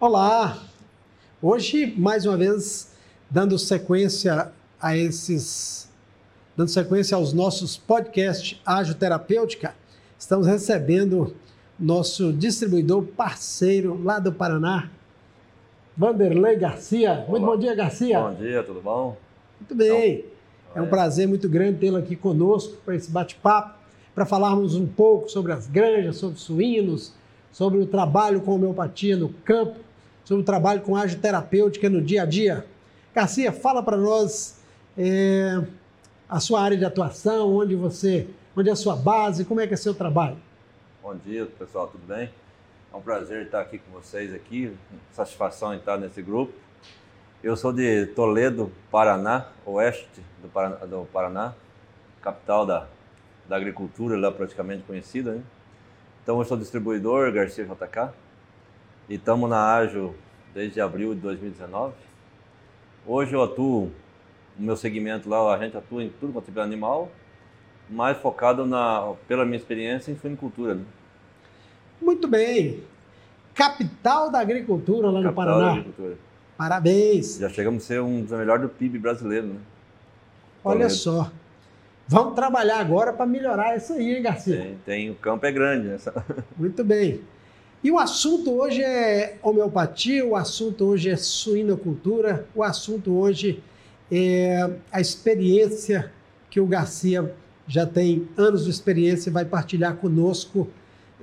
Olá! Hoje, mais uma vez, dando sequência a esses. dando sequência aos nossos podcasts Ágil Terapêutica, estamos recebendo nosso distribuidor parceiro lá do Paraná, Vanderlei Garcia. Muito Olá. bom dia, Garcia. Bom dia, tudo bom? Muito bem. Então, É um prazer muito grande tê-lo aqui conosco para esse bate-papo, para falarmos um pouco sobre as granjas, sobre suínos, sobre o trabalho com homeopatia no campo, sobre o trabalho com agiterapêutica no dia a dia. Garcia, fala para nós é, a sua área de atuação, onde você, onde é a sua base, como é que é seu trabalho. Bom dia, pessoal, tudo bem? É um prazer estar aqui com vocês aqui, satisfação em estar nesse grupo. Eu sou de Toledo, Paraná, oeste do Paraná, do Paraná capital da, da agricultura lá praticamente conhecida, né? Então eu sou distribuidor Garcia JK e estamos na Ágil desde abril de 2019. Hoje eu atuo no meu segmento lá, a gente atua em tudo quanto é animal, mais focado na, pela minha experiência em suinicultura. Né? Muito bem. Capital da agricultura lá no Capital da Paraná. agricultura. Parabéns. Já chegamos a ser um dos melhores do PIB brasileiro, né? Olha só. Vamos trabalhar agora para melhorar isso aí, hein, Garcia? Tem, tem- o campo é grande, né? Muito bem. E o assunto hoje é homeopatia, o assunto hoje é suinocultura, o assunto hoje é a experiência que o Garcia já tem anos de experiência e vai partilhar conosco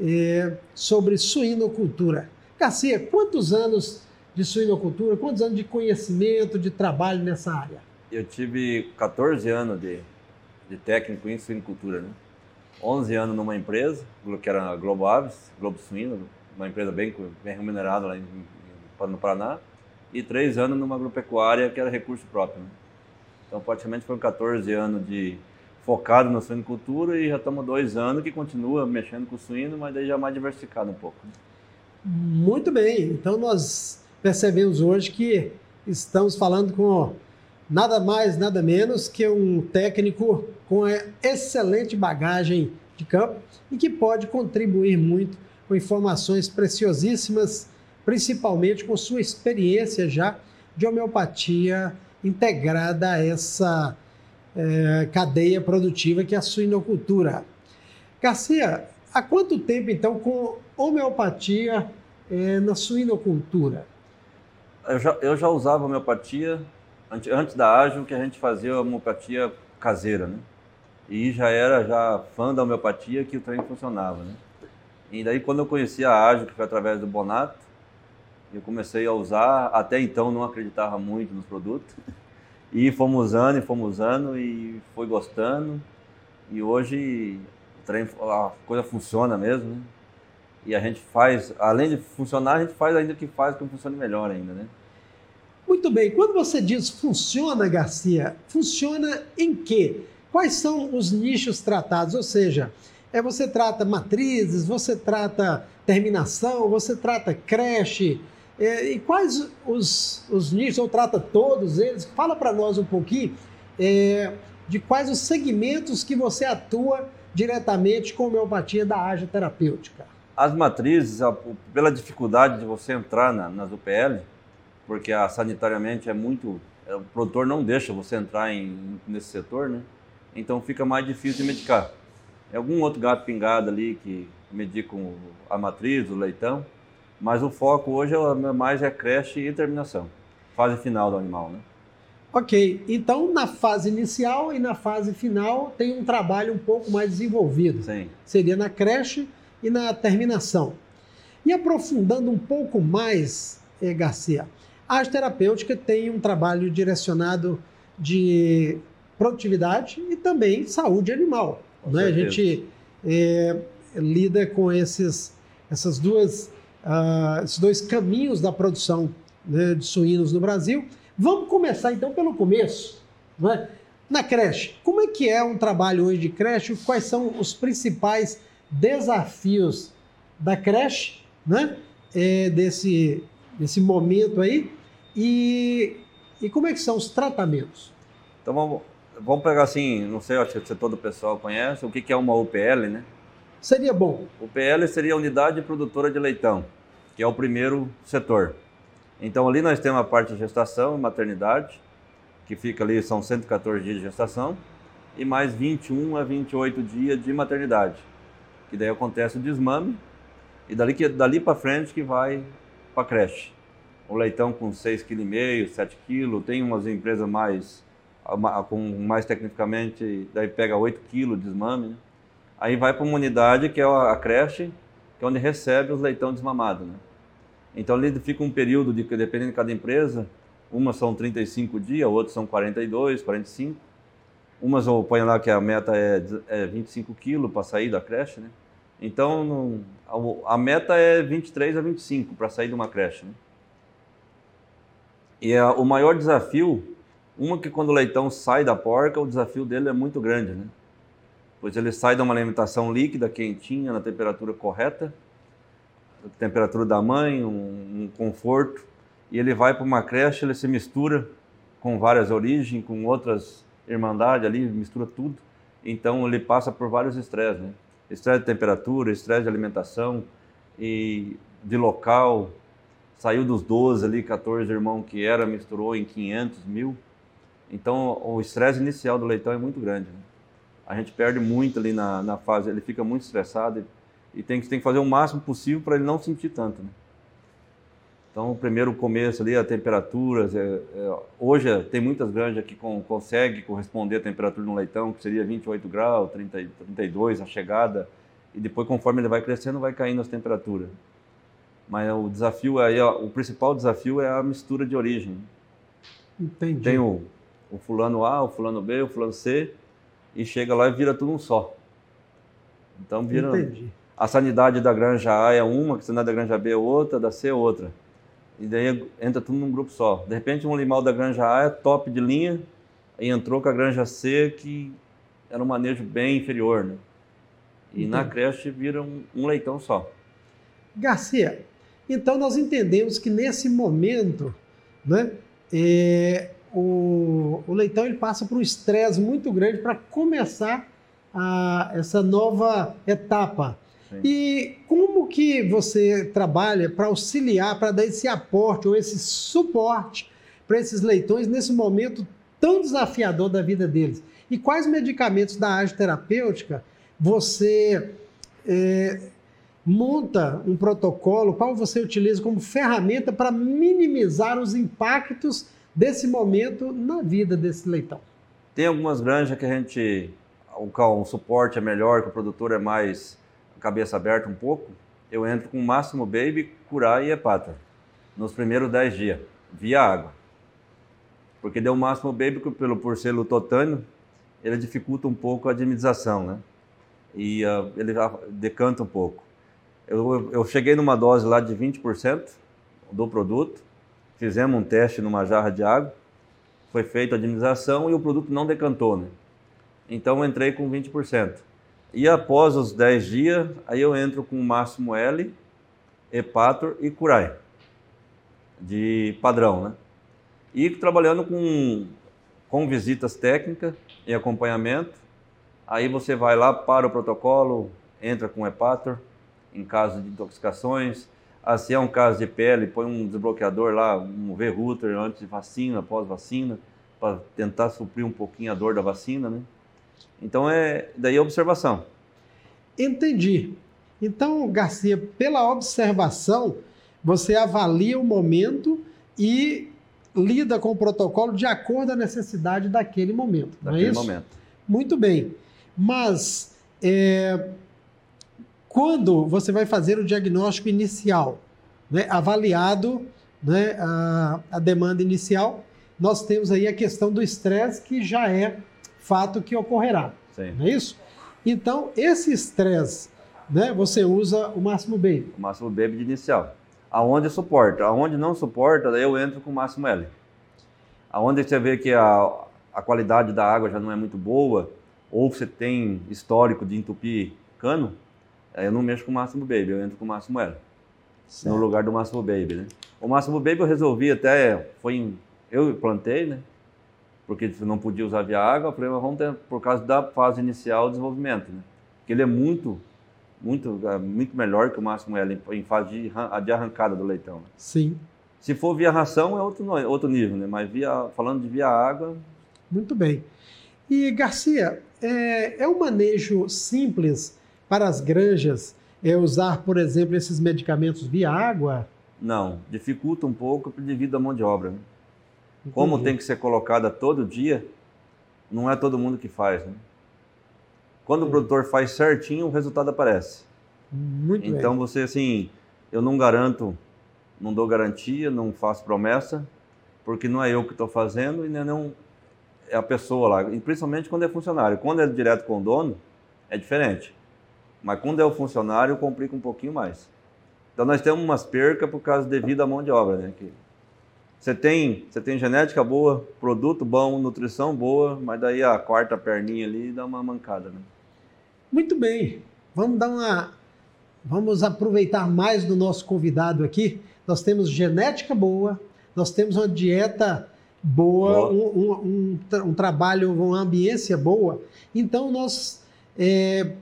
é, sobre suinocultura. Garcia, quantos anos de suinocultura, quantos anos de conhecimento, de trabalho nessa área? Eu tive 14 anos de, de técnico em suinicultura, né? 11 anos numa empresa, que era a Globo Aves, Globo Suíno, uma empresa bem, bem remunerada lá em, no Paraná, e 3 anos numa agropecuária que era recurso próprio. Né? Então, praticamente foram 14 anos de focado na suinicultura e já estamos dois anos que continua mexendo com o suíno, mas daí já mais diversificado um pouco. né? Muito bem. Então nós percebemos hoje que estamos falando com nada mais, nada menos que um técnico com excelente bagagem de campo e que pode contribuir muito com informações preciosíssimas, principalmente com sua experiência já de homeopatia integrada a essa eh, cadeia produtiva que é a suinocultura. Garcia, há quanto tempo então com homeopatia eh, na suinocultura? Eu já, eu já usava homeopatia antes, antes da Ágil, que a gente fazia homeopatia caseira, né? E já era já fã da homeopatia que o trem funcionava, né? E daí quando eu conheci a Ágil, que foi através do Bonato, eu comecei a usar, até então não acreditava muito nos produtos. E fomos usando e fomos usando e foi gostando. E hoje trem, a coisa funciona mesmo, né? E a gente faz, além de funcionar, a gente faz ainda o que faz que funcione melhor ainda, né? Muito bem. Quando você diz funciona, Garcia, funciona em quê? Quais são os nichos tratados? Ou seja, é você trata matrizes, você trata terminação, você trata creche. é, e quais os, os nichos, ou trata todos eles? Fala para nós um pouquinho é, de quais os segmentos que você atua diretamente com homeopatia da ágil terapêutica. As matrizes, pela dificuldade de você entrar na- nas UPL, porque a, sanitariamente é muito. é, O produtor não deixa você entrar em- nesse setor, né? Então fica mais difícil de medicar. É algum outro gato pingado ali que medica com a matriz, o leitão, mas o foco hoje é, mais é creche e terminação, fase final do animal, né? Ok, então na fase inicial e na fase final tem um trabalho um pouco mais desenvolvido. Sim. Seria na creche e na terminação. E aprofundando um pouco mais, eh, Garcia, a arte terapêutica tem um trabalho direcionado de produtividade e também saúde animal. Né? A gente eh, lida com esses, essas duas, ah, esses dois caminhos da produção né, de suínos no Brasil. Vamos começar então pelo começo. né? Na creche, como é que é um trabalho hoje de creche? Quais são os principais desafios da creche, né? É, desse, desse momento aí? E, e como é que são os tratamentos? Então vamos, vamos pegar assim, não sei acho que todo o pessoal conhece, o que que é uma UPL, né? Seria bom. UPL seria a Unidade Produtora de Leitão, que é o primeiro setor. Então ali nós temos a parte de gestação, maternidade, que fica ali, são 114 dias de gestação, e mais 21 a 28 dias de maternidade, que daí acontece o desmame, e dali, que, dali para frente que vai para creche. O leitão com 6,5 kg, 7 kg, tem umas empresas mais, com mais tecnicamente, daí pega 8 kg de desmame, né? Aí vai para uma unidade que é a creche, que é onde recebe os leitão desmamados, né? Então ali fica um período de dependendo de cada empresa, umas são 35 dias, outras são 42, 45. Umas eu ponho lá que a meta é, é 25 quilos para sair da creche, né? Então a, a, meta é 23 a 25 para sair de uma creche, né? E a, o maior desafio, uma que quando o leitão sai da porca, o desafio dele é muito grande, né? Pois ele sai de uma alimentação líquida, quentinha, na temperatura correta, temperatura da mãe, um, um conforto, e ele vai para uma creche, ele se mistura com várias origens, com outras irmandades ali, mistura tudo. Então ele passa por vários estresses, né? Estresse de temperatura, estresse de alimentação e de local. Saiu dos 12 ali, 14 irmãos que era, misturou em 500 mil. Então o estresse inicial do leitão é muito grande. Né? A gente perde muito ali na, na fase, ele fica muito estressado e tem que, tem que fazer o máximo possível para ele não sentir tanto. Né? Então, o primeiro começo ali, a temperatura. É, é, hoje tem muitas granjas que com, conseguem corresponder à temperatura no leitão, que seria 28 graus, 30, 32 a chegada. E depois, conforme ele vai crescendo, vai caindo as temperaturas. Mas o desafio aí, o principal desafio é a mistura de origem. Entendi. Tem o, o fulano A, o fulano B, o fulano C, e chega lá e vira tudo um só. Então vira. Entendi. A sanidade da granja A é uma, a sanidade da granja B é outra, da C é outra. E daí entra tudo num grupo só. De repente, um animal da granja A é top de linha, e entrou com a granja C, que era um manejo bem inferior, né? E Entendi. na creche vira um, um leitão só. Garcia, então nós entendemos que nesse momento, né, é, o, o, leitão ele passa por um estresse muito grande para começar a, essa nova etapa Sim. E como que você trabalha para auxiliar, para dar esse aporte ou esse suporte para esses leitões nesse momento tão desafiador da vida deles? E quais medicamentos da área terapêutica você é, monta um protocolo, qual você utiliza como ferramenta para minimizar os impactos desse momento na vida desse leitão? Tem algumas granjas que a gente, o, o suporte é melhor, que o produtor é mais cabeça aberta um pouco, eu entro com o máximo baby, curar e hepata. Nos primeiros 10 dias, via água. Porque deu o máximo baby, pelo, por ser lutotânio, ele dificulta um pouco a diminização, né? E uh, ele decanta um pouco. Eu, eu cheguei numa dose lá de 20% do produto, fizemos um teste numa jarra de água, foi feita a diminização e o produto não decantou, né? Então eu entrei com 20%. E após os 10 dias, aí eu entro com o máximo L, Epator e Curai, de padrão, né? E trabalhando com, com visitas técnicas e acompanhamento. Aí você vai lá para o protocolo, entra com Epator, em caso de intoxicações. Assim é um caso de pele, põe um desbloqueador lá, um V-Router antes de vacina, pós-vacina, para tentar suprir um pouquinho a dor da vacina, né? Então é daí a observação. Entendi. Então, Garcia, pela observação, você avalia o momento e lida com o protocolo de acordo com a necessidade daquele momento. Daquele não é momento. Muito bem. Mas é, quando você vai fazer o diagnóstico inicial, né, avaliado né, a, a demanda inicial, nós temos aí a questão do estresse que já é fato que ocorrerá. Sim. Não é isso? Então, esse estresse, né, você usa o máximo baby. O máximo baby de inicial. Aonde suporta. Aonde não suporta, daí eu entro com o máximo L. Aonde você vê que a, a qualidade da água já não é muito boa, ou você tem histórico de entupir cano, eu não mexo com o máximo baby, eu entro com o máximo L. Certo. No lugar do máximo baby, né? O máximo baby eu resolvi até, foi em, eu plantei, né? porque não podia usar via água, eu falei, mas vamos ter, por causa da fase inicial do desenvolvimento, né? Porque ele é muito, muito, é muito melhor que o máximo L em fase de, de arrancada do leitão. Né? Sim. Se for via ração é outro, outro nível, né? Mas via, falando de via água. Muito bem. E Garcia, é, é um manejo simples para as granjas é usar, por exemplo, esses medicamentos via água? Não, dificulta um pouco devido à mão de obra. Né? Como tem que ser colocada todo dia, não é todo mundo que faz. Né? Quando o produtor faz certinho, o resultado aparece. Muito então bem. você assim, eu não garanto, não dou garantia, não faço promessa, porque não é eu que estou fazendo e não é a pessoa lá. E principalmente quando é funcionário. Quando é direto com o dono, é diferente. Mas quando é o funcionário, complica um pouquinho mais. Então nós temos umas percas por causa devido à mão de obra, né? Que você tem, você tem genética boa, produto bom, nutrição boa, mas daí a quarta perninha ali dá uma mancada, né? Muito bem. Vamos dar uma vamos aproveitar mais do nosso convidado aqui. Nós temos genética boa, nós temos uma dieta boa, boa. Um, um, um, um, trabalho, uma ambiência boa. Então nós é,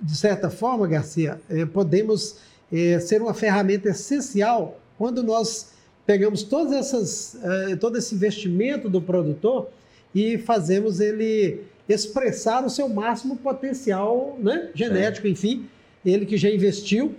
de certa forma, Garcia, é, podemos é, ser uma ferramenta essencial quando nós pegamos todas essas, é, todo esse investimento do produtor e fazemos ele expressar o seu máximo potencial né, genético, enfim, ele que já investiu.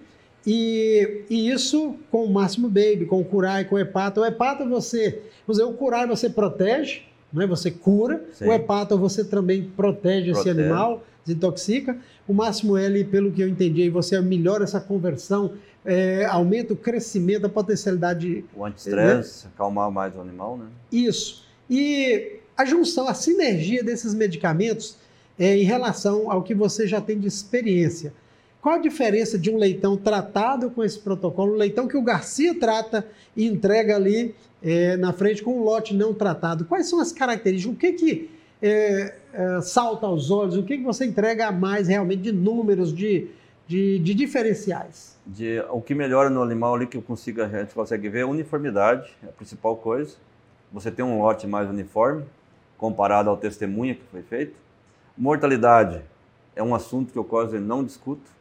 E, e, isso com o Máximo Baby, com o Curai, com o Hepata. O Hepata você, vamos dizer, o Curai você protege, né, você cura. Sim. O Hepata você também protege, protege. esse animal desintoxica. O máximo L, pelo que eu entendi, você melhora essa conversão, é, aumenta o crescimento, a potencialidade. O anti-estresse, né? acalmar mais o animal, né? Isso. E a junção, a sinergia desses medicamentos é, em relação ao que você já tem de experiência. Qual a diferença de um leitão tratado com esse protocolo, um leitão que o Garcia trata e entrega ali é, na frente com um lote não tratado? Quais são as características? O que que é, é, salta aos olhos? O que, que você entrega a mais realmente de números, de, de, de diferenciais? De, o que melhora no animal ali que eu consigo, a gente consegue ver é uniformidade, é a principal coisa. Você tem um lote mais uniforme, comparado ao testemunha que foi feito. Mortalidade é um assunto que eu quase não discuto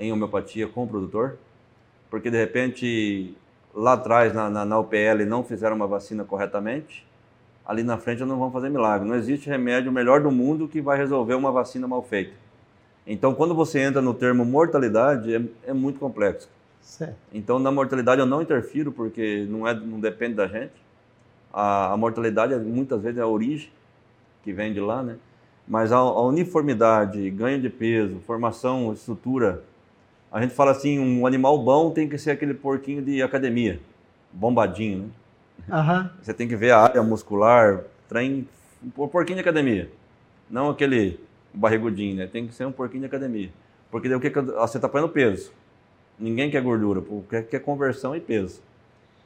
em homeopatia com o produtor, porque de repente lá atrás na, na, na UPL não fizeram uma vacina corretamente ali na frente não vão fazer milagre. Não existe remédio melhor do mundo que vai resolver uma vacina mal feita. Então, quando você entra no termo mortalidade, é, é muito complexo. Certo. Então, na mortalidade eu não interfiro, porque não, é, não depende da gente. A, a mortalidade, muitas vezes, é a origem que vem de lá, né? Mas a, a uniformidade, ganho de peso, formação, estrutura. A gente fala assim, um animal bom tem que ser aquele porquinho de academia, bombadinho, né? Uhum. Você tem que ver a área muscular, trem, um porquinho de academia. Não aquele barrigudinho, né? Tem que ser um porquinho de academia. Porque daí o que você está põe peso. Ninguém quer gordura, quer, quer conversão e peso.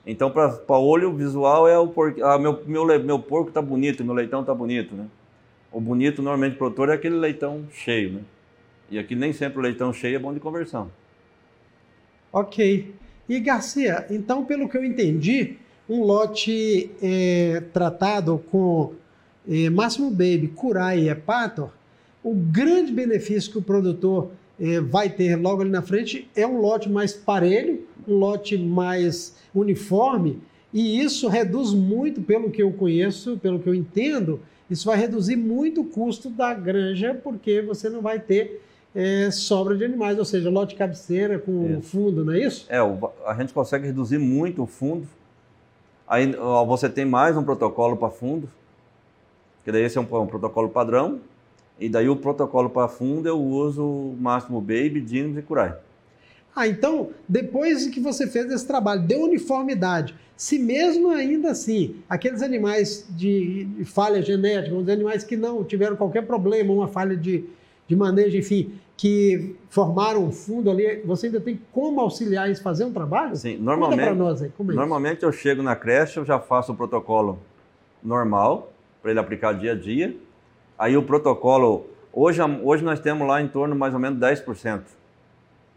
Então, para olho visual, é o porco. Ah, meu, meu, meu porco está bonito, meu leitão está bonito, né? O bonito, normalmente, produtor, é aquele leitão cheio, né? E aqui nem sempre o leitão cheio é bom de conversão. Ok. E Garcia, então, pelo que eu entendi, um lote é, tratado com é, Máximo Baby, Curai e Hepator, o grande benefício que o produtor é, vai ter logo ali na frente é um lote mais parelho, um lote mais uniforme, e isso reduz muito, pelo que eu conheço, pelo que eu entendo, isso vai reduzir muito o custo da granja, porque você não vai ter é, sobra de animais, ou seja, lote cabeceira com fundo, não é isso? É, a gente consegue reduzir muito o fundo Aí você tem mais um protocolo para fundo, que daí esse é um, um, protocolo padrão, e daí o protocolo para fundo eu uso o Máximo Baby, Dinos e Curai. Ah, então, depois que você fez esse trabalho, deu uniformidade, se mesmo ainda assim, aqueles animais de, de falha genética, os animais que não tiveram qualquer problema, uma falha de, de manejo, enfim, que formaram um fundo ali, você ainda tem como auxiliar eles fazer um trabalho? Sim, normalmente, nós aí, é normalmente eu chego na creche, eu já faço o protocolo normal, para ele aplicar dia a dia. Aí o protocolo, hoje, hoje nós temos lá em torno mais ou menos 10%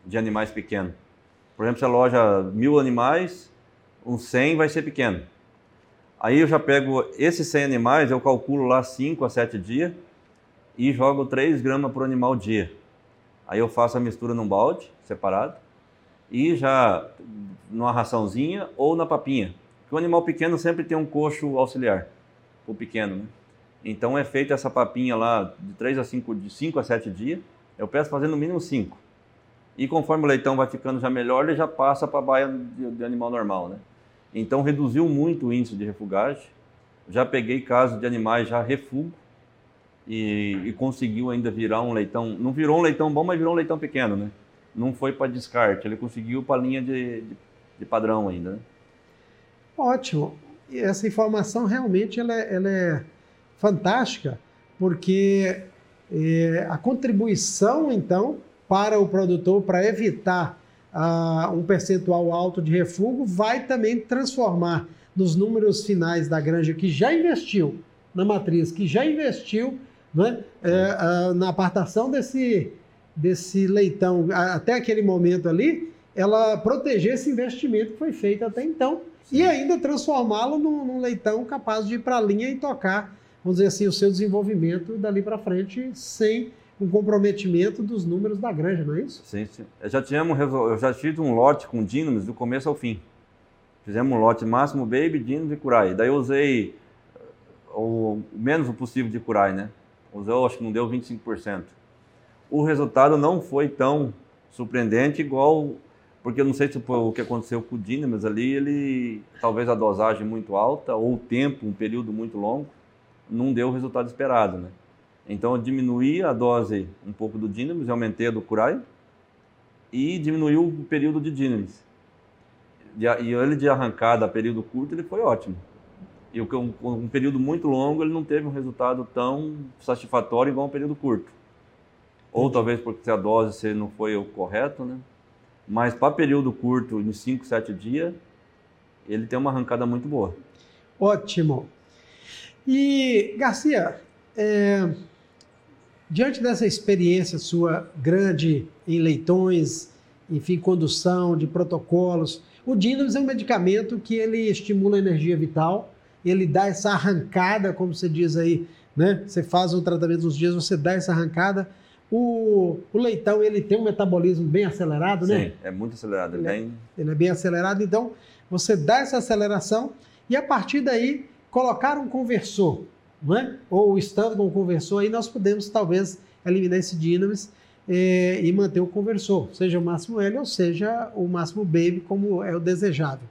de animais pequenos. Por exemplo, se a loja mil animais, uns 100 vai ser pequeno. Aí eu já pego esses 100 animais, eu calculo lá 5 a 7 dias e jogo 3 gramas por animal dia. Aí eu faço a mistura num balde separado e já numa raçãozinha ou na papinha. Porque o animal pequeno sempre tem um coxo auxiliar, o pequeno, né? Então é feita essa papinha lá de 3 a 5, de 5 a 7 dias. Eu peço fazer no mínimo 5. E conforme o leitão vai ficando já melhor, ele já passa para a baia de, de, animal normal, né? Então reduziu muito o índice de refugagem. Já peguei casos de animais já refugo e, e, conseguiu ainda virar um leitão. Não virou um leitão bom, mas virou um leitão pequeno, né? Não foi para descarte, ele conseguiu para linha de, de, de padrão ainda. Né? Ótimo. E essa informação realmente ela é, ela é fantástica, porque é, a contribuição, então, para o produtor, para evitar um percentual alto de refúgio, vai também transformar nos números finais da granja que já investiu na matriz, que já investiu né, é, na apartação desse, desse leitão até aquele momento ali, ela proteger esse investimento que foi feito até então Sim. e ainda transformá-lo num, num, leitão capaz de ir para a linha e tocar, vamos dizer assim, o seu desenvolvimento dali para frente sem um comprometimento dos números da granja, não é isso? Sim, sim. Eu já, tínhamos, eu já tive um lote com dínamos do começo ao fim. Fizemos um lote máximo baby, dínamos e curai. Daí eu usei o menos o possível de curai, né? Usou, acho que não deu 25%. O resultado não foi tão surpreendente igual, porque eu não sei se foi o que aconteceu com o Dynamis ali, ele, talvez a dosagem muito alta, ou o tempo, um período muito longo, não deu o resultado esperado, né? Então eu diminuí a dose um pouco do Dynamis, aumentei a do Curai, e diminuiu o período de Dynamis. E ele de arrancada, período curto, ele foi ótimo. E um, um período muito longo ele não teve um resultado tão satisfatório igual um período curto. Ou talvez porque a dose não foi o correto, né? Mas para período curto, em 5, 7 dias, ele tem uma arrancada muito boa. Ótimo. E, Garcia, é, diante dessa experiência sua grande em leitões, enfim, condução de protocolos, o Dinamis é um medicamento que ele estimula a energia vital, ele dá essa arrancada, como você diz aí, né? Você faz um tratamento nos dias, você dá essa arrancada. O, o leitão, ele tem um metabolismo bem acelerado, Sim, né? Sim, é muito acelerado. Ele, é bem... É, ele é bem acelerado, então você dá essa aceleração e a partir daí colocar um conversor, né? ou estando com um conversor, aí nós podemos talvez eliminar esse dinamis eh, e manter o conversor, seja o máximo L ou seja o máximo Baby, como é o desejável.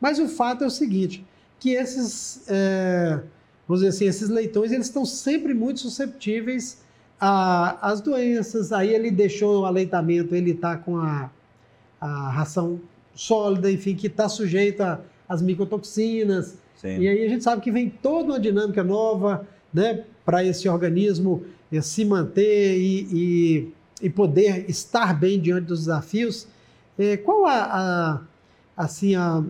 Mas o fato é o seguinte, que esses, é, vamos dizer assim, esses leitões, eles estão sempre muito susceptíveis às doenças. Aí ele deixou o aleitamento, ele está com a, a ração sólida, enfim, que está sujeita às micotoxinas. Sim. E aí a gente sabe que vem toda uma dinâmica nova, né, para esse organismo eh, se manter e, e, e, poder estar bem diante dos desafios. É, qual a, a assim a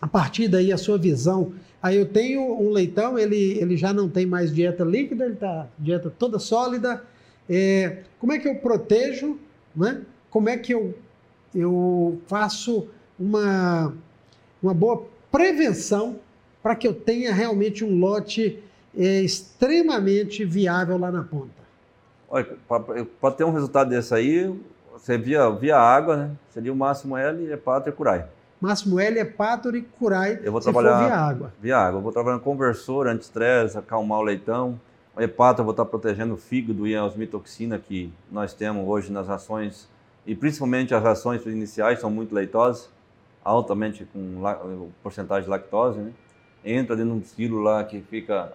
a partir daí a sua visão. Aí eu tenho um leitão, ele, ele já não tem mais dieta líquida, ele está dieta toda sólida. É, como é que eu protejo? Né? Como é que eu, eu faço uma, uma boa prevenção para que eu tenha realmente um lote é, extremamente viável lá na ponta? Olha, para ter um resultado desse aí, você via, via água, né? Seria o máximo L, hepatite e curai. Máximo L é Pátor e Curai, eu vou trabalhar via água. Via água. Eu vou trabalhar no conversor, anti-estresse, acalmar o leitão. O hepato eu vou estar protegendo o fígado e a osmitoxina que nós temos hoje nas rações, e principalmente as rações iniciais são muito leitosas, altamente com porcentagem de lactose, né? Entra dentro de um quilo lá que fica,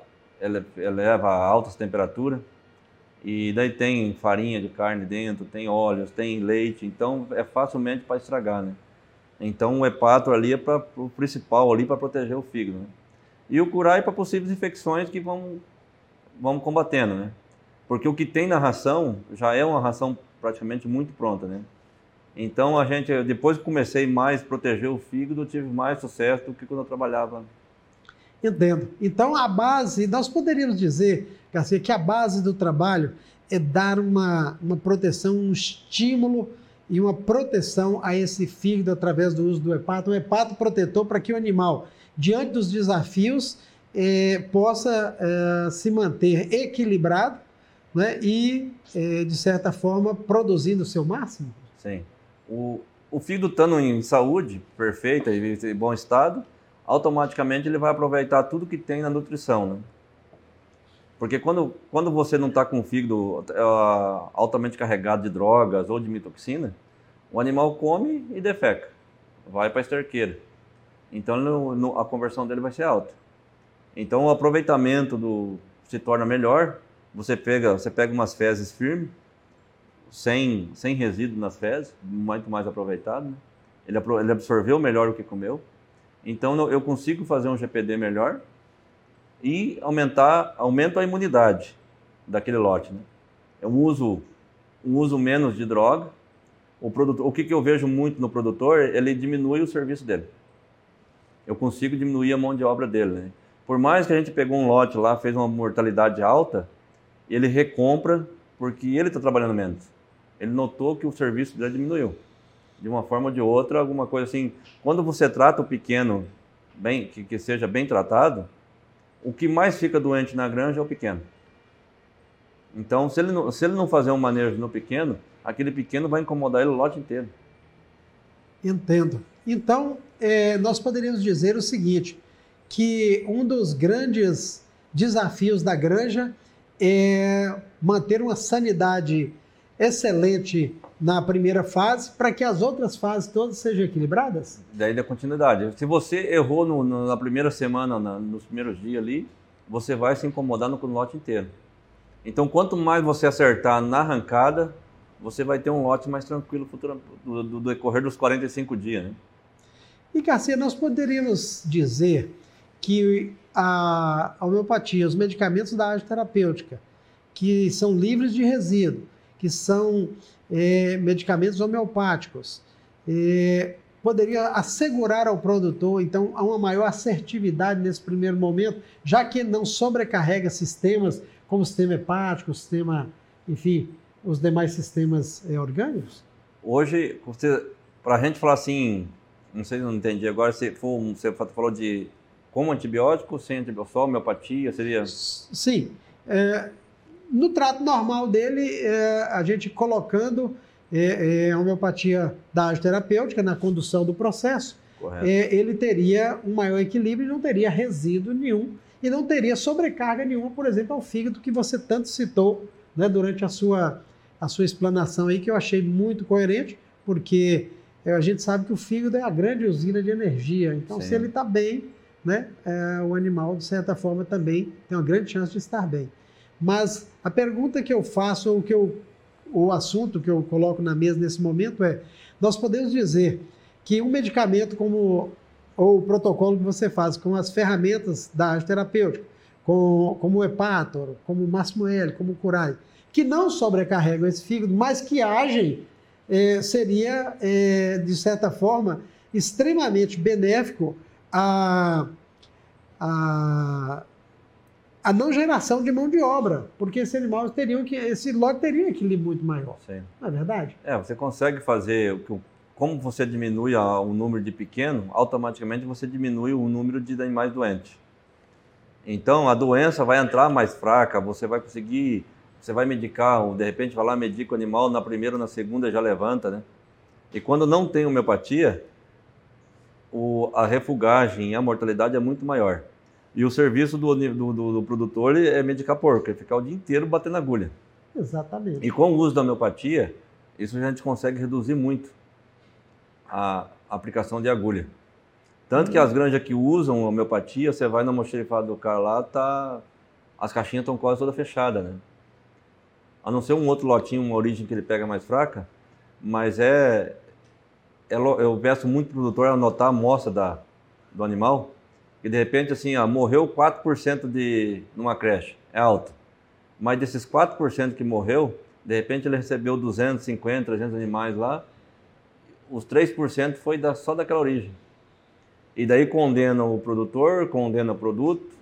eleva a altas temperaturas, e daí tem farinha de carne dentro, tem óleos, tem leite, então é facilmente para estragar, né? Então o hepato ali é para o principal ali para proteger o fígado. Né? E o curai para possíveis infecções que vão, vão combatendo, né? Porque o que tem na ração já é uma ração praticamente muito pronta, né? Então a gente, depois que comecei mais a proteger o fígado, tive mais sucesso do que quando eu trabalhava. Entendo. Então a base, nós poderíamos dizer, Garcia, que a base do trabalho é dar uma, uma proteção, um estímulo e uma proteção a esse fígado através do uso do hepato, um hepato protetor para que o animal, diante dos desafios, eh, possa eh, se manter equilibrado né, e, eh, de certa forma, produzindo o seu máximo. Sim. O, o fígado estando em saúde perfeita e em bom estado, automaticamente ele vai aproveitar tudo que tem na nutrição. Né? Porque quando, quando você não está com o fígado uh, altamente carregado de drogas ou de mitoxina, o animal come e defeca, vai para a esterqueira. Então no, no, a conversão dele vai ser alta. Então o aproveitamento do se torna melhor. Você pega, você pega umas fezes firmes, sem, sem resíduo nas fezes, muito mais aproveitado. Né? Ele, ele absorveu melhor o que comeu. Então eu consigo fazer um GPD melhor e aumentar aumento a imunidade daquele lote. Né? É um uso, um uso menos de droga. O, produtor, o que, que eu vejo muito no produtor, ele diminui o serviço dele. Eu consigo diminuir a mão de obra dele. Né? Por mais que a gente pegou um lote lá, fez uma mortalidade alta, ele recompra porque ele está trabalhando menos. Ele notou que o serviço dele diminuiu. De uma forma ou de outra, alguma coisa assim. Quando você trata o pequeno bem, que, que seja bem tratado, o que mais fica doente na granja é o pequeno. Então, se ele não, se ele não fazer um manejo no pequeno, aquele pequeno vai incomodar ele o lote inteiro. Entendo. Então, é, nós poderíamos dizer o seguinte: que um dos grandes desafios da granja é manter uma sanidade excelente na primeira fase para que as outras fases todas sejam equilibradas? Daí da continuidade. Se você errou no, no, na primeira semana, na, nos primeiros dias ali, você vai se incomodar no lote inteiro. Então, quanto mais você acertar na arrancada, você vai ter um lote mais tranquilo futuro, do, do, do decorrer dos 45 dias. Né? E, Garcia, nós poderíamos dizer que a homeopatia, os medicamentos da área terapêutica, que são livres de resíduo, que são é, medicamentos homeopáticos, é, poderia assegurar ao produtor, então, uma maior assertividade nesse primeiro momento, já que não sobrecarrega sistemas como o sistema hepático, o sistema, enfim, os demais sistemas é, orgânicos? Hoje, para a gente falar assim, não sei se eu não entendi agora, se for, você falou de como antibiótico, sem antibiótico, só homeopatia, seria? Sim. É, no trato normal dele, é, a gente colocando é, é, a homeopatia da arte terapêutica na condução do processo, é, ele teria um maior equilíbrio e não teria resíduo nenhum e não teria sobrecarga nenhuma, por exemplo, ao fígado que você tanto citou né, durante a sua, a sua explanação aí, que eu achei muito coerente, porque é, a gente sabe que o fígado é a grande usina de energia. Então, Sim. se ele está bem, né, é, o animal, de certa forma, também tem uma grande chance de estar bem. Mas a pergunta que eu faço, ou que eu, o assunto que eu coloco na mesa nesse momento é: nós podemos dizer que um medicamento como ou o protocolo que você faz com as ferramentas da arte terapêutica, com, como o Hepator, como o Máximo L, como o Curai, que não sobrecarregam esse fígado, mas que agem, é, seria, é, de certa forma, extremamente benéfico a, a, a não geração de mão de obra, porque esse animal teriam que, esse lote teria um equilíbrio muito maior. Sim. Não é verdade? É, você consegue fazer, como você diminui o número de pequeno, automaticamente você diminui o número de animais doentes. Então a doença vai entrar mais fraca, você vai conseguir, você vai medicar, de repente vai lá medica o animal na primeira ou na segunda já levanta, né? E quando não tem homeopatia, o, a refugagem e a mortalidade é muito maior. E o serviço do, do, do, produtor é medicar porco, é ficar o dia inteiro batendo agulha. Exatamente. E com o uso da homeopatia, isso a gente consegue reduzir muito a aplicação de agulha. Tanto que as granjas que usam homeopatia, você vai na mochilifada do cara lá, tá, as caixinhas estão quase todas fechadas, né? A não ser um outro lotinho, uma origem que ele pega mais fraca, mas é, é eu peço muito pro produtor anotar a amostra da, do animal, e de repente assim, ó, morreu 4% de numa creche, é alto. Mas desses 4% que morreu, de repente ele recebeu 250, 300 animais lá, os 3% foi da, só daquela origem. E daí condena o produtor, condena o produto.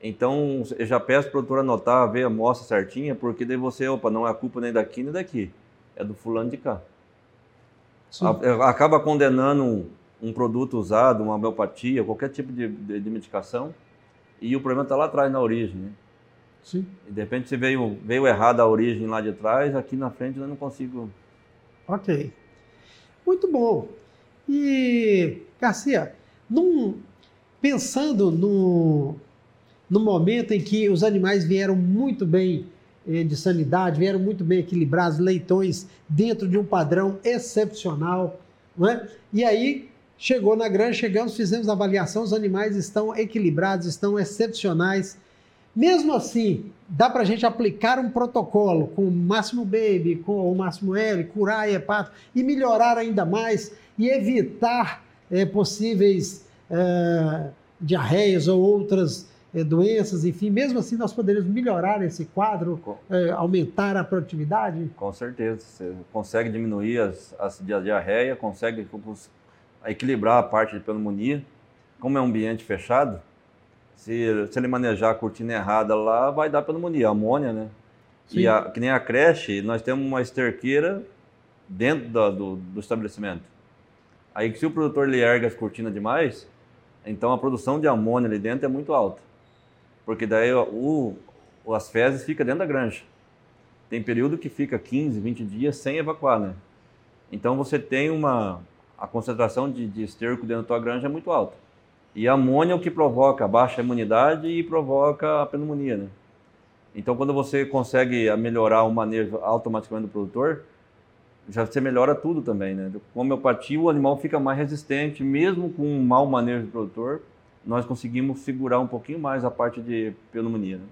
Então eu já peço o produtor anotar, ver a amostra certinha, porque daí você, opa, não é a culpa nem daqui nem daqui, é do fulano de cá. Acaba condenando um, produto usado, uma homeopatia, qualquer tipo de, de, de medicação, e o problema está lá atrás na origem. Né? Sim. E de repente se veio, veio errado a origem lá de trás, aqui na frente eu não consigo. Ok. Muito bom. E, Garcia, num, pensando no, no momento em que os animais vieram muito bem eh, de sanidade, vieram muito bem equilibrados, leitões dentro de um padrão excepcional, não é? E aí chegou na granja, chegamos, fizemos avaliação, os animais estão equilibrados, estão excepcionais. Mesmo assim, dá para a gente aplicar um protocolo com o máximo baby, com o máximo L, curar hepato e melhorar ainda mais e evitar é, possíveis é, diarreias ou outras é, doenças, enfim, mesmo assim nós poderíamos melhorar esse quadro, aumentar a produtividade? Com certeza, você consegue diminuir as, as diarreia, consegue equilibrar a parte de pneumonia. Como é um ambiente fechado, se, se ele manejar a cortina errada lá, vai dar pneumonia, amônia, né? Sim. E a, que nem a creche, nós temos uma esterqueira dentro do, do, do estabelecimento. Aí se o produtor lhe erga as cortinas demais, então a produção de amônia ali dentro é muito alta porque daí o, o, as fezes ficam dentro da granja. Tem período que fica 15, 20 dias sem evacuar, né? Então você tem uma a concentração de, de esterco dentro da tua granja é muito alta. E amônia é o que provoca baixa imunidade e provoca a pneumonia, né? Então quando você consegue melhorar o manejo automaticamente do produtor, já você melhora tudo também, né? Com homeopatia o animal fica mais resistente, mesmo com um mau manejo do produtor, nós conseguimos segurar um pouquinho mais a parte de pneumonia. Né?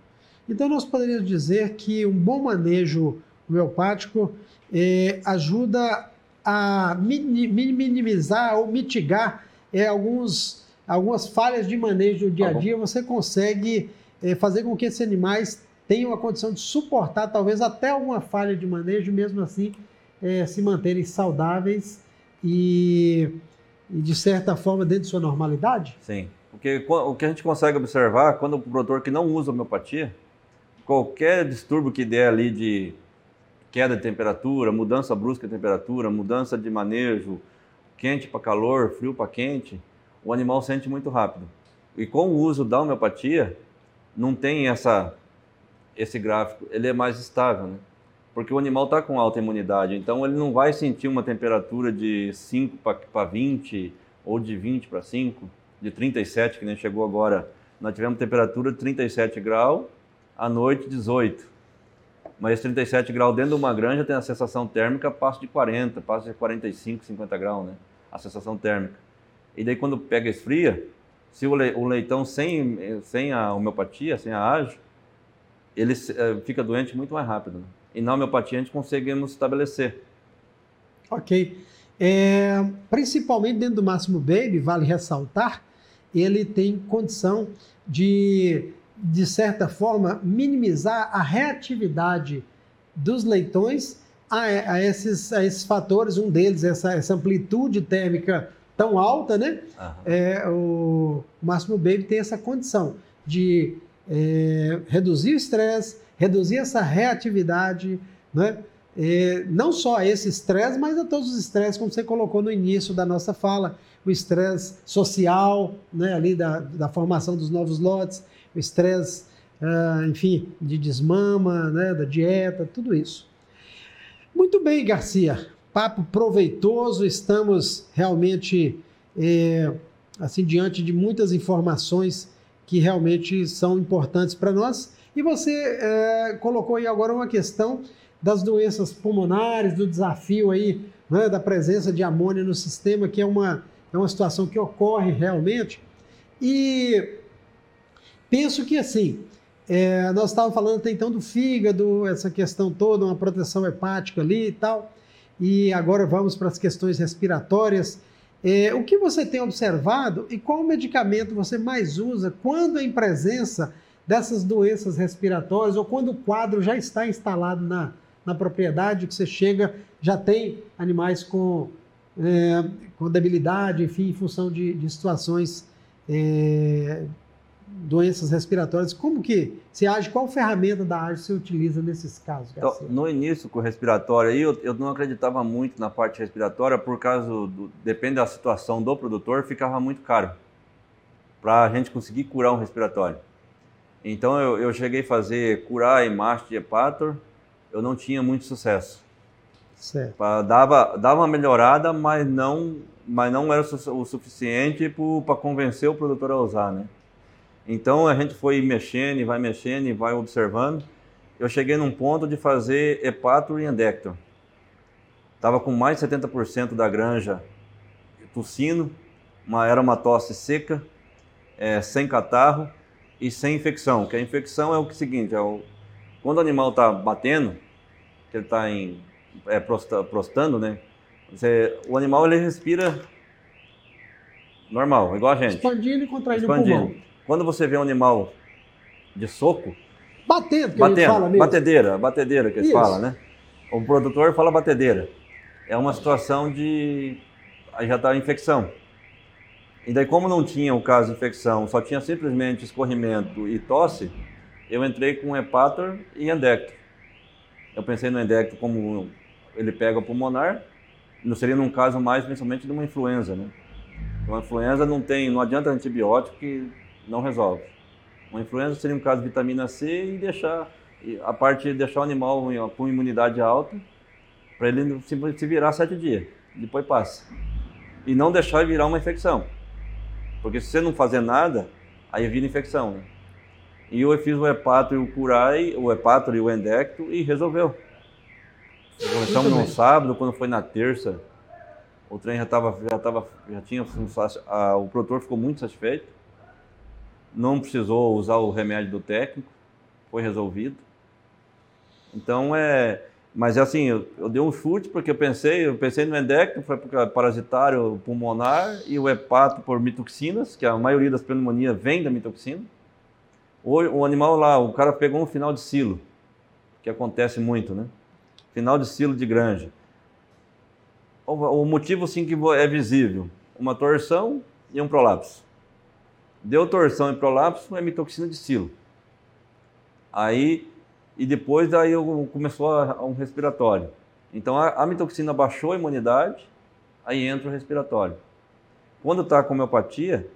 Então, nós poderíamos dizer que um bom manejo homeopático eh, ajuda a minimizar ou mitigar eh, alguns, algumas falhas de manejo do dia a tá dia. Você consegue eh, fazer com que esses animais tenham a condição de suportar talvez até alguma falha de manejo, mesmo assim se manterem saudáveis e, e, de certa forma, dentro de sua normalidade? Sim. Porque o que a gente consegue observar, quando o produtor que não usa homeopatia, qualquer distúrbio que der ali de queda de temperatura, mudança brusca de temperatura, mudança de manejo, quente para calor, frio para quente, o animal sente muito rápido. E com o uso da homeopatia, não tem essa, esse gráfico, ele é mais estável, né? Porque o animal está com alta imunidade, então ele não vai sentir uma temperatura de 5 para 20 ou de 20 para 5 de 37, que nem chegou agora. Nós tivemos temperatura de 37 graus, à noite 18. Mas 37 graus dentro de uma granja tem a sensação térmica, passa de 40, passa de 45, 50 graus, né? A sensação térmica. E daí quando pega esfria, se o leitão sem, sem a homeopatia, sem a ágio, ele eh, fica doente muito mais rápido. Né? E na homeopatia a gente conseguimos estabelecer. Ok. É, principalmente dentro do Máximo Baby, vale ressaltar ele tem condição de, de certa forma, minimizar a reatividade dos leitões a, a, esses, a esses fatores, um deles, essa, essa amplitude térmica tão alta, né? Uhum. É, o, Máximo Baby tem essa condição de é, reduzir o estresse, reduzir essa reatividade, né? É, não só a esse estresse, mas a todos os estresses, como você colocou no início da nossa fala, o estresse social, né, ali da, da formação dos novos lotes, o estresse, uh, enfim, de desmama, né, da dieta, tudo isso. Muito bem, Garcia. Papo proveitoso, estamos realmente é, assim diante de muitas informações que realmente são importantes para nós. E você é, colocou aí agora uma questão das doenças pulmonares, do desafio aí né, da presença de amônia no sistema, que é uma é uma situação que ocorre realmente. E penso que assim, é, nós estávamos falando até então do fígado, essa questão toda, uma proteção hepática ali e tal, e agora vamos para as questões respiratórias. É, o que você tem observado e qual medicamento você mais usa quando em presença dessas doenças respiratórias ou quando o quadro já está instalado na, na propriedade, que você chega, já tem animais com é, com debilidade, enfim, em função de, de situações, é, doenças respiratórias. Como que você age? Qual ferramenta da área você utiliza nesses casos? Então, no início, com o respiratório, eu, eu não acreditava muito na parte respiratória, por causa do. Depende da situação do produtor, ficava muito caro para a gente conseguir curar um respiratório. Então eu, eu cheguei a fazer curar hemato de hepator, eu não tinha muito sucesso Pra, dava, dava uma melhorada, mas não, mas não era o suficiente para convencer o produtor a usar, né? Então a gente foi mexendo, vai mexendo e vai observando. Eu cheguei num ponto de fazer Hepator e Endector. Estava com mais de 70% da granja tossindo, uma, era uma tosse seca, é, sem catarro e sem infecção. Que a infecção é o seguinte, é o, quando o animal está batendo, que ele está é, prosta, prostando, né? Você, o animal ele respira normal, igual a gente. Expandindo e contraindo Expandindo. o pulmão. Quando você vê um animal de soco... Batendo, que batendo, fala mesmo. Batedeira, batedeira que eles falam, né? O produtor fala batedeira. É uma situação de... Aí já está infecção. E daí, como não tinha o caso de infecção, só tinha simplesmente escorrimento e tosse, eu entrei com hepator e endecto. Eu pensei no endecto como ele pega o pulmonar, não seria num caso mais principalmente de uma influenza, né? Uma influenza não tem, não adianta antibiótico que não resolve. Uma influenza seria um caso de vitamina C e deixar a parte de deixar o animal com imunidade alta para ele se virar sete dias, depois passa. E não deixar virar uma infecção. Porque se você não fazer nada, aí vira infecção. Né? E eu fiz o hepatro e o curai, o hepatro e o endecto e resolveu. Começamos no sábado, quando foi na terça, o trem já estava, já tava, já tinha, a, o produtor ficou muito satisfeito. Não precisou usar o remédio do técnico, foi resolvido. Então é, mas é assim, eu, eu, dei um chute porque eu pensei, eu pensei no endecto, foi parasitário pulmonar, e o hepato por mitoxinas, que a maioria das pneumonias vem da mitoxina. O, o animal lá, o cara pegou um final de silo, que acontece muito, né? Final de silo de granja. O, o motivo sim que é visível, uma torção e um prolapso. Deu torção e prolapso, é mitoxina de silo. Aí e depois daí começou um respiratório. Então a, a mitoxina baixou a imunidade, aí entra o respiratório. Quando está com homeopatia,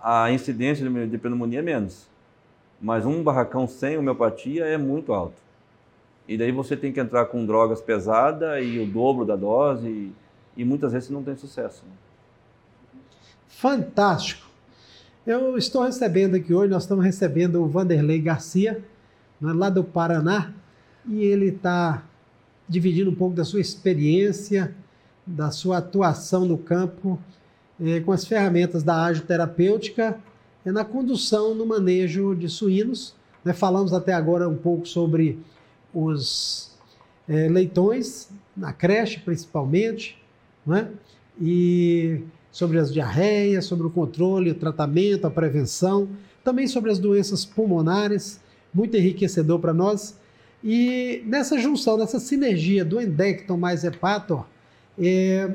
a incidência de, de pneumonia é menos. Mas um barracão sem homeopatia é muito alto. E daí você tem que entrar com drogas pesadas e o dobro da dose, e, e muitas vezes não tem sucesso. Né? Fantástico! Eu estou recebendo aqui hoje, nós estamos recebendo o Vanderlei Garcia, né, lá do Paraná, e ele está dividindo um pouco da sua experiência, da sua atuação no campo, eh, com as ferramentas da agioterapêutica é na condução no manejo de suínos. Né? Falamos até agora um pouco sobre os eh, leitões, na creche principalmente, né? e sobre as diarreias, sobre o controle, o tratamento, a prevenção, também sobre as doenças pulmonares muito enriquecedor para nós. E nessa junção, nessa sinergia do endecton mais hepator, é,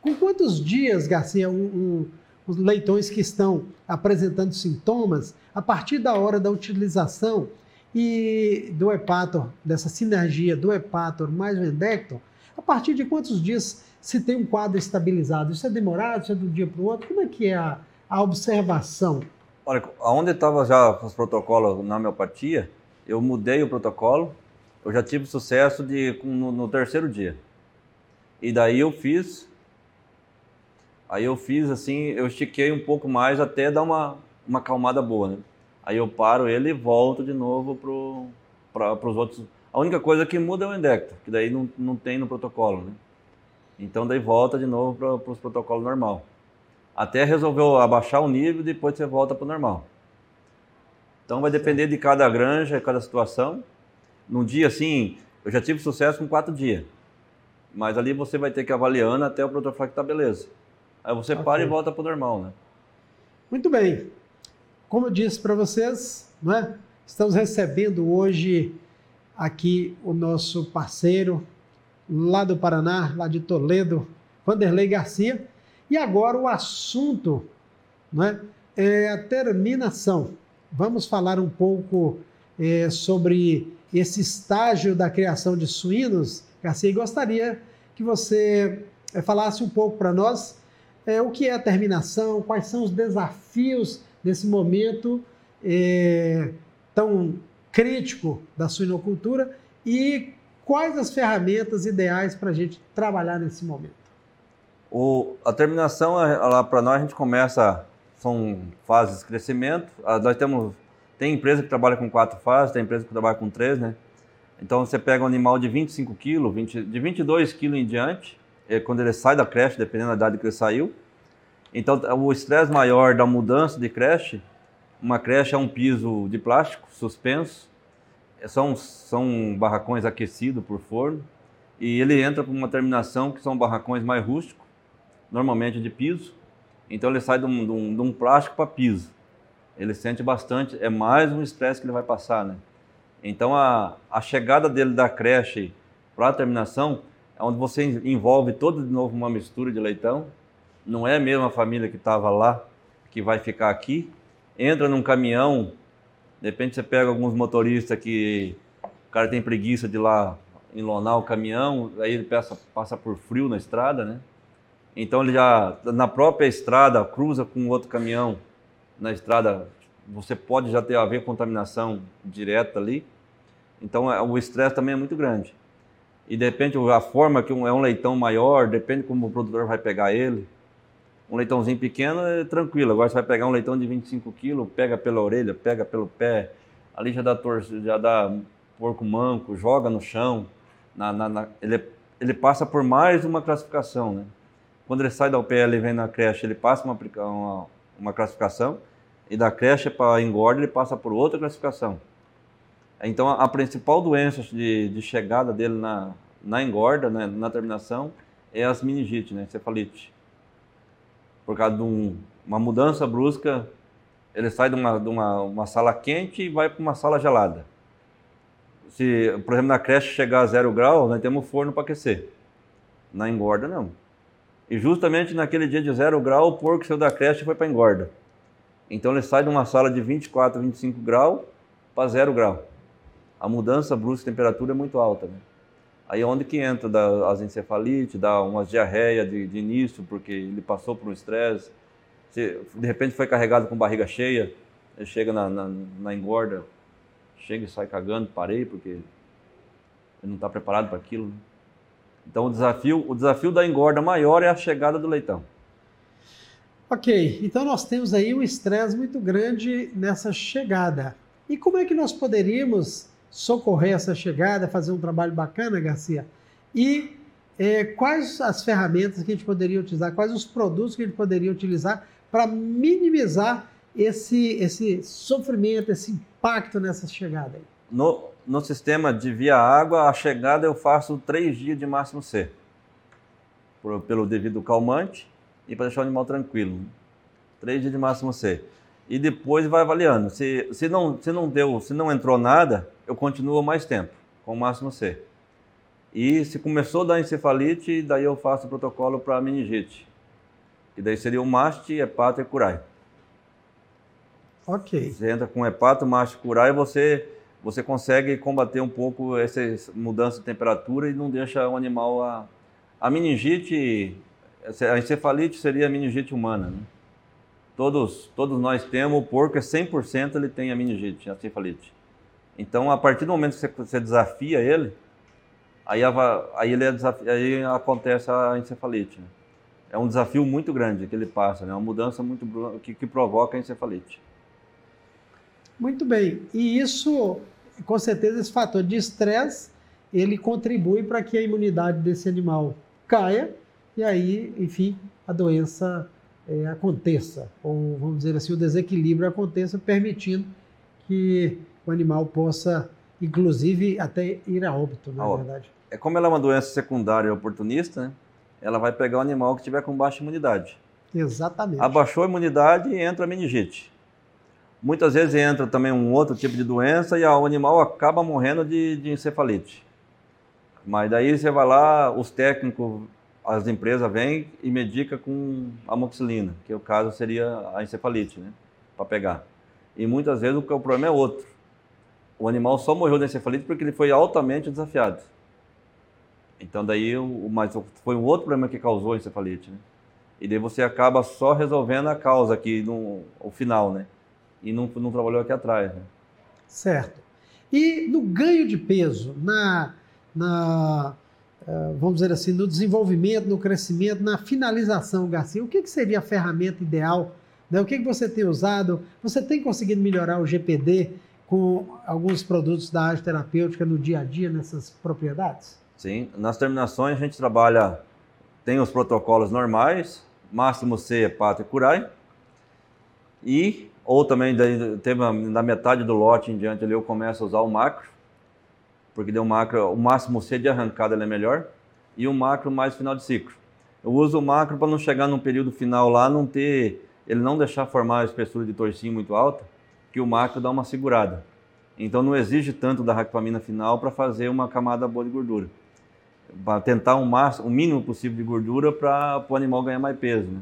com quantos dias, Garcia, um, um, os leitões que estão apresentando sintomas, a partir da hora da utilização e do hepator, dessa sinergia do hepator mais o endecton, a partir de quantos dias se tem um quadro estabilizado? Isso é demorado? Isso é de um dia para o outro? Como é que é a, a observação Olha, onde estava já os protocolos na homeopatia, eu mudei o protocolo, eu já tive sucesso de, no, no terceiro dia. E daí eu fiz, aí eu fiz assim, eu estiquei um pouco mais até dar uma, uma calmada boa, né? Aí eu paro ele e volto de novo para os outros. A única coisa que muda é o endecto, que daí não, não tem no protocolo, né? Então daí volta de novo para os protocolos normal até resolveu abaixar o nível e depois você volta para o normal. Então vai depender de cada granja, cada situação. Num dia assim, eu já tive sucesso com quatro dias. Mas ali você vai ter que ir avaliando até o produtor falar que tá beleza. Aí você okay. para e volta para o normal, né? Muito bem. Como eu disse para vocês, né? estamos recebendo hoje aqui o nosso parceiro lá do Paraná, lá de Toledo, Vanderlei Garcia e agora o assunto né, é a terminação. Vamos falar um pouco é, sobre esse estágio da criação de suínos, Garcia, gostaria que você é, falasse um pouco para nós é, o que é a terminação, quais são os desafios desse momento é, tão crítico da suinocultura e quais as ferramentas ideais para a gente trabalhar nesse momento? O, a terminação, para nós, a gente começa, são fases de crescimento. Ah, nós temos, tem empresa que trabalha com quatro fases, tem empresa que trabalha com três, né? Então você pega um animal de 25 quilos, 20, de 22 quilos em diante, é quando ele sai da creche, dependendo da idade que ele saiu. Então o estresse maior da mudança de creche, uma creche é um piso de plástico suspenso, são, são barracões aquecidos por forno, e ele entra para uma terminação que são barracões mais rústicos, normalmente de piso. Então ele sai de um, de um, de um plástico para piso. Ele sente bastante, é mais um estresse que ele vai passar, né? Então a, a chegada dele da creche para a terminação é onde você envolve todo de novo uma mistura de leitão. Não é a mesma família que estava lá que vai ficar aqui. Entra num caminhão, de repente você pega alguns motoristas que o cara tem preguiça de ir lá enlonar o caminhão, aí ele passa, passa por frio na estrada, né? Então ele já na própria estrada cruza com outro caminhão na estrada, você pode já ter a ver contaminação direta ali. Então é, o estresse também é muito grande. E de repente a forma que um, é um leitão maior, depende como o produtor vai pegar ele. Um leitãozinho pequeno é tranquilo. Agora você vai pegar um leitão de 25 quilos, pega pela orelha, pega pelo pé, ali já dá torcida, já dá porco manco, joga no chão. Na, na, na, ele, ele passa por mais uma classificação, né? Quando ele sai da UPL e vem na creche, ele passa uma, uma, uma classificação, e da creche para engorda ele passa por outra classificação. Então, a, a principal doença de, de, chegada dele na, na engorda, né, na terminação, é as meningite, né, cefalite. Por causa de um, uma mudança brusca, ele sai de uma, de uma, uma sala quente e vai para uma sala gelada. Se, por exemplo, na creche chegar a zero grau, nós temos forno para aquecer. Na engorda, não. E justamente naquele dia de zero grau, o porco saiu da creche foi para engorda. Então ele sai de uma sala de 24, 25 graus para zero grau a mudança brusca de temperatura é muito alta. Né? Aí é onde que entra da, as encefalites, dá uma diarreia de, de início, porque ele passou por um estresse, de repente foi carregado com barriga cheia, ele chega na, na, na engorda, chega e sai cagando, parei, porque ele não está preparado para aquilo. Né? Então o desafio, o desafio da engorda maior é a chegada do leitão. Ok, então nós temos aí um estresse muito grande nessa chegada. E como é que nós poderíamos socorrer essa chegada, fazer um trabalho bacana, Garcia. E é, quais as ferramentas que a gente poderia utilizar, quais os produtos que a gente poderia utilizar para minimizar esse, esse sofrimento, esse impacto nessa chegada? Aí? No, no sistema de via água, a chegada eu faço três dias de máximo C, por, pelo devido calmante e para deixar o animal tranquilo. Três dias de máximo C e depois vai avaliando. Se, se, não, se não deu, se não entrou nada, eu continuo mais tempo, com o máximo C. E se começou a dar encefalite, daí eu faço o protocolo para meningite. E daí seria o MAST, hepato e curai. Ok. Você entra com hepato, MAST, curai, você você consegue combater um pouco essa mudança de temperatura e não deixa o animal a a meningite, a encefalite seria a meningite humana, né? Todos, todos nós temos, o porco é 100% ele tem a meningite, a cefalite. Então, a partir do momento que você, desafia ele, aí, aí, ele é aí acontece a encefalite. Né? É um desafio muito grande que ele passa, né? uma mudança muito que, que provoca a encefalite. Muito bem. E isso, com certeza, esse fator de estresse, ele contribui para que a imunidade desse animal caia e aí, enfim, a doença é, aconteça, ou vamos dizer assim, o desequilíbrio aconteça, permitindo que o animal possa, inclusive, até ir a óbito, na é verdade. É como ela é uma doença secundária oportunista, né? ela vai pegar o animal que tiver com baixa imunidade. Exatamente. Abaixou a imunidade e entra a meningite. Muitas vezes entra também um outro tipo de doença e o animal acaba morrendo de, de encefalite. Mas daí você vai lá, os técnicos as empresas vêm e medicam com amoxicilina, que o caso seria a encefalite, né? Para pegar. E muitas vezes o, problema é outro. O animal só morreu da encefalite porque ele foi altamente desafiado. Então daí, o, mas foi um outro problema que causou a encefalite, né? E daí você acaba só resolvendo a causa aqui no o final, né? E não, não trabalhou aqui atrás. Né? Certo. E no ganho de peso, na na, vamos dizer assim, no desenvolvimento, no crescimento, na finalização, Garcia, o que, que seria a ferramenta ideal? Né? O que, que você tem usado? Você tem conseguido melhorar o GPD com alguns produtos da arte terapêutica no dia a dia nessas propriedades? Sim, nas terminações a gente trabalha, tem os protocolos normais, máximo C, Hepato e Curai, e, ou também daí, teve na metade do lote em diante ali eu começo a usar o macro, porque deu macro, o máximo C de arrancada é melhor, e o macro mais final de ciclo. Eu uso o macro para não chegar num período final lá, não ter, ele não deixar formar a espessura de torcinho muito alta, que o macro dá uma segurada. Então não exige tanto da racfamina final para fazer uma camada boa de gordura. Para tentar um máximo, o mínimo possível de gordura para o animal ganhar mais peso. Né?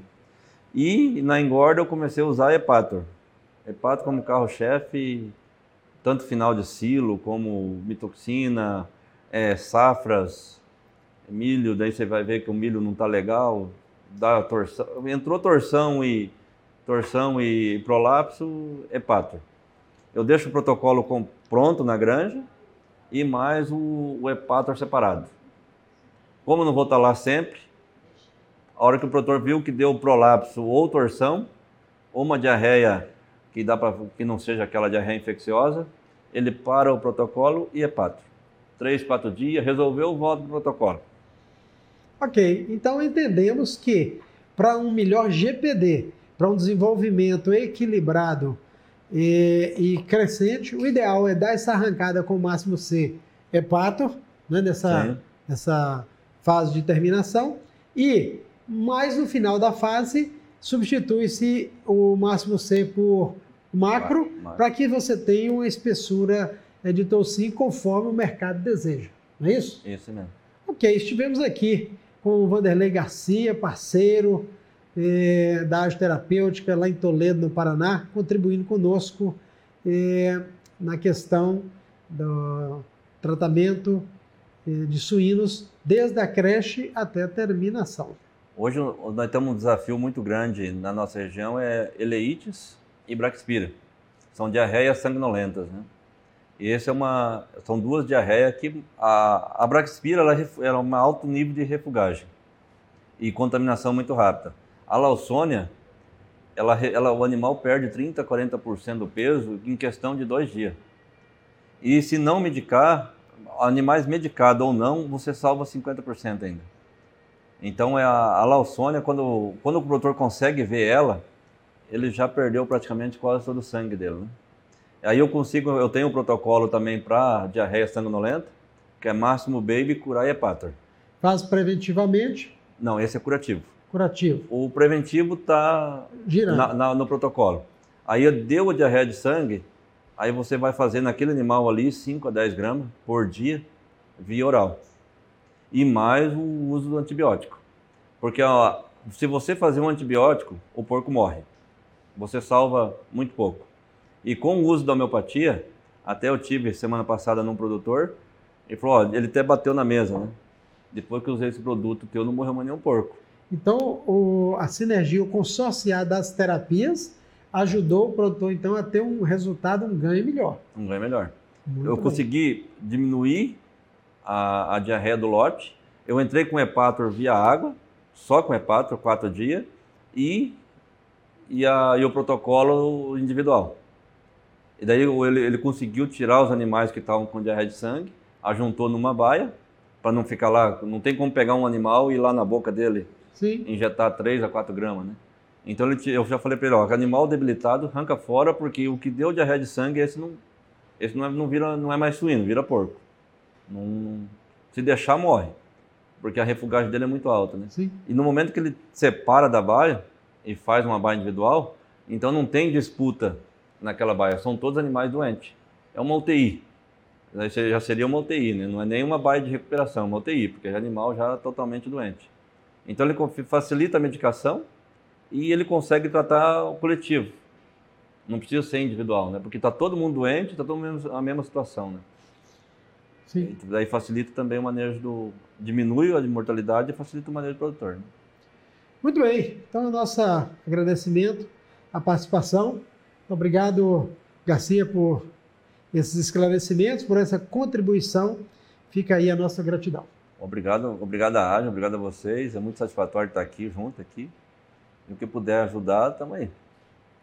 E na engorda eu comecei a usar Hepator. Hepator como carro-chefe tanto final de silo como mitoxina, é, safras, milho, daí você vai ver que o milho não está legal, dá torção, entrou torção e torção e prolapso, hepato. Eu deixo o protocolo com, pronto na granja e mais o, o hepator separado. Como eu não vou estar lá sempre, a hora que o produtor viu que deu prolapso ou torção, ou uma diarreia que, dá pra, que não seja aquela diarreia infecciosa, ele para o protocolo e é pato. Três, quatro dias, resolveu, volta para o protocolo. Ok, então entendemos que para um melhor GPD, para um desenvolvimento equilibrado e, e, crescente, o ideal é dar essa arrancada com o máximo C hepato, né, nessa, nessa fase de terminação, e mais no final da fase substitui-se o máximo C por macro, para que você tenha uma espessura né, de tocinho conforme o mercado deseja. Não é isso? Isso mesmo. Ok, estivemos aqui com o Vanderlei Garcia, parceiro eh, da Arte Terapêutica lá em Toledo, no Paraná, contribuindo conosco eh, na questão do tratamento eh, de suínos, desde a creche até a terminação. Hoje nós temos um desafio muito grande na nossa região, é eleites e Braxpira. São diarreias sanguinolentas, né? E esse é uma, são duas diarreias que a, a Braxpira ela, ela é um alto nível de refugagem e contaminação muito rápida. A Lawsonia, ela, ela, o animal perde 30, 40% do peso em questão de dois dias. E se não medicar, animais medicados ou não, você salva 50% ainda. Então é a, a Lawsonia, quando, quando o produtor consegue ver ela, ele já perdeu praticamente quase todo o sangue dele. Né? Aí eu consigo, eu tenho um protocolo também para diarreia sanguinolenta, que é máximo baby curar e hepator. Faz preventivamente? Não, esse é curativo. Curativo. O preventivo está no protocolo. Aí deu a diarreia de sangue, aí você vai fazer naquele animal ali 5 a 10 gramas por dia via oral. E mais o uso do antibiótico. Porque ó, se você fazer um antibiótico, o porco morre você salva muito pouco. E com o uso da homeopatia, até eu tive semana passada num produtor, ele falou, ó, ele até bateu na mesa, né? Depois que eu usei esse produto teu, não morreu mais nenhum porco. Então, o, a sinergia, o consorciar das terapias ajudou o produtor, então, a ter um resultado, um ganho melhor. Um ganho melhor. Muito eu bem. consegui diminuir a, a, diarreia do lote. Eu entrei com hepator via água, só com hepator, quatro dias, e e, a, e o protocolo individual. E daí ele, ele conseguiu tirar os animais que estavam com diarreia de sangue, ajuntou numa baia, para não ficar lá, não tem como pegar um animal e ir lá na boca dele Sim. injetar 3 a 4 gramas, né? Então ele, eu já falei para ele, ó, animal debilitado, arranca fora, porque o que deu diarreia de sangue, esse não, esse não, é, não, vira, não é mais suíno, vira porco. Não, se deixar, morre, porque a refugagem dele é muito alta, né? Sim. E no momento que ele separa da baia, e faz uma baia individual, então não tem disputa naquela baia, são todos animais doentes. É uma UTI. Já seria uma UTI, né? não é nem uma baia de recuperação, é uma UTI, porque é animal já totalmente doente. Então ele facilita a medicação e ele consegue tratar o coletivo. Não precisa ser individual, né? Porque está todo mundo doente, está todo mundo na mesma situação, né? Sim. E daí facilita também o manejo do... diminui a mortalidade e facilita o manejo do produtor. Né? Muito bem, então nosso agradecimento, a participação. Obrigado, Garcia, por esses esclarecimentos, por essa contribuição. Fica aí a nossa gratidão. Obrigado, obrigado à rádio, obrigado a vocês. É muito satisfatório estar aqui junto aqui. E o que puder ajudar, estamos aí.